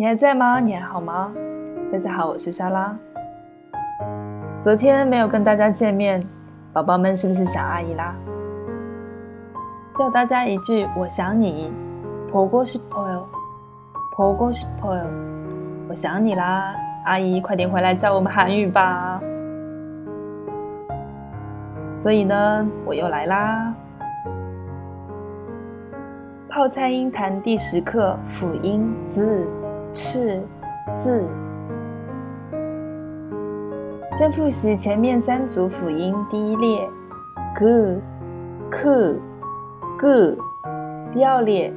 你还在吗？你还好吗？大家好，我是莎拉。昨天没有跟大家见面，宝宝们是不是想阿姨啦？叫大家一句，我想你。婆婆是婆哟，婆婆是婆哟，我想你啦，阿姨快点回来教我们韩语吧。所以呢，我又来啦。泡菜音谈第十课辅音字。赤字，先复习前面三组辅音。第一列，g、k、g；第二列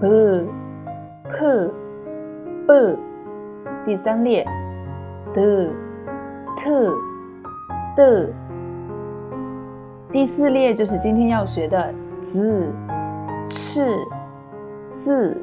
，b、p、b；第三列，d、t、d；第四列就是今天要学的字、赤字。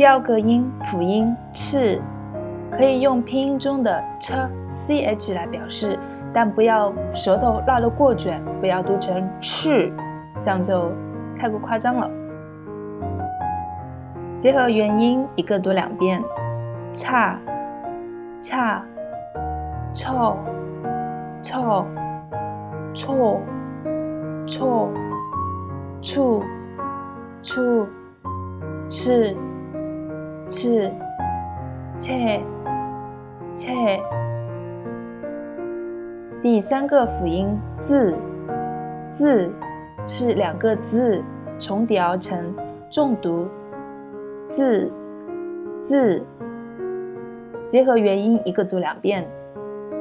第二个音辅音 “ch”，，可以用拼音中的 ch c h 来表示，但不要舌头拉得过卷，不要读成 “ch”，，这样就太过夸张了。结合元音，一个读两遍，恰恰臭臭错错处处赤。是，切，切。第三个辅音字，字是两个字重叠而成，重读。字，字。结合元音，一个读两遍。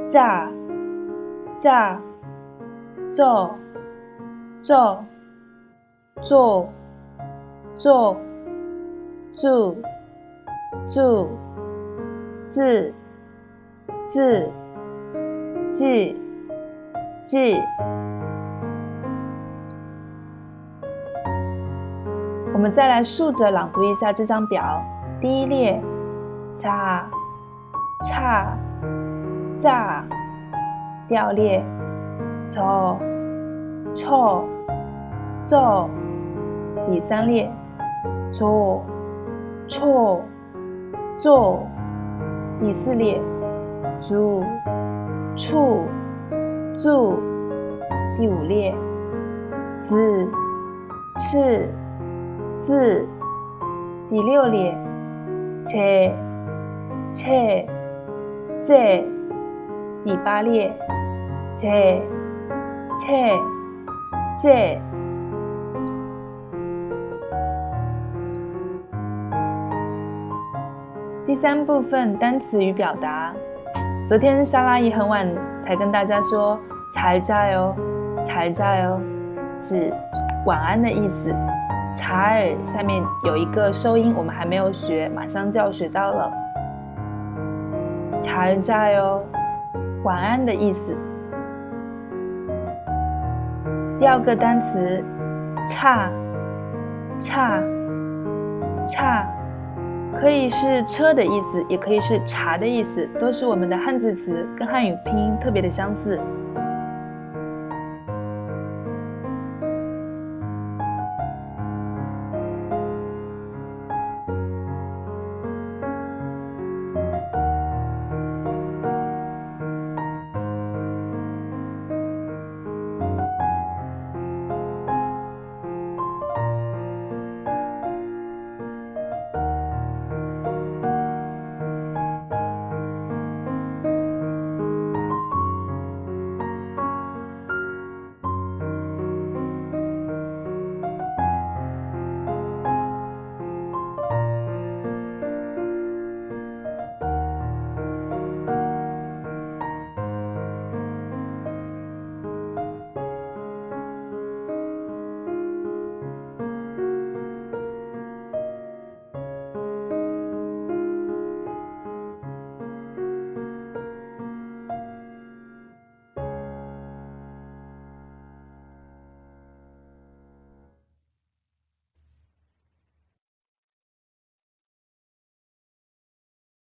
炸，炸。做，做，做，做，做。注字字记记，我们再来竖着朗读一下这张表。第一列，差差炸；第二列，错错做；第三列，错错。做第四列，住处住第五列，子赤字第六列，切切这第八列，切切这。第三部分单词与表达。昨天莎拉姨很晚才跟大家说“才在哦，才在哦”，是晚安的意思。才下面有一个收音，我们还没有学，马上就要学到了。才在哦，晚安的意思。第二个单词“差差差”。可以是车的意思，也可以是茶的意思，都是我们的汉字词，跟汉语拼音特别的相似。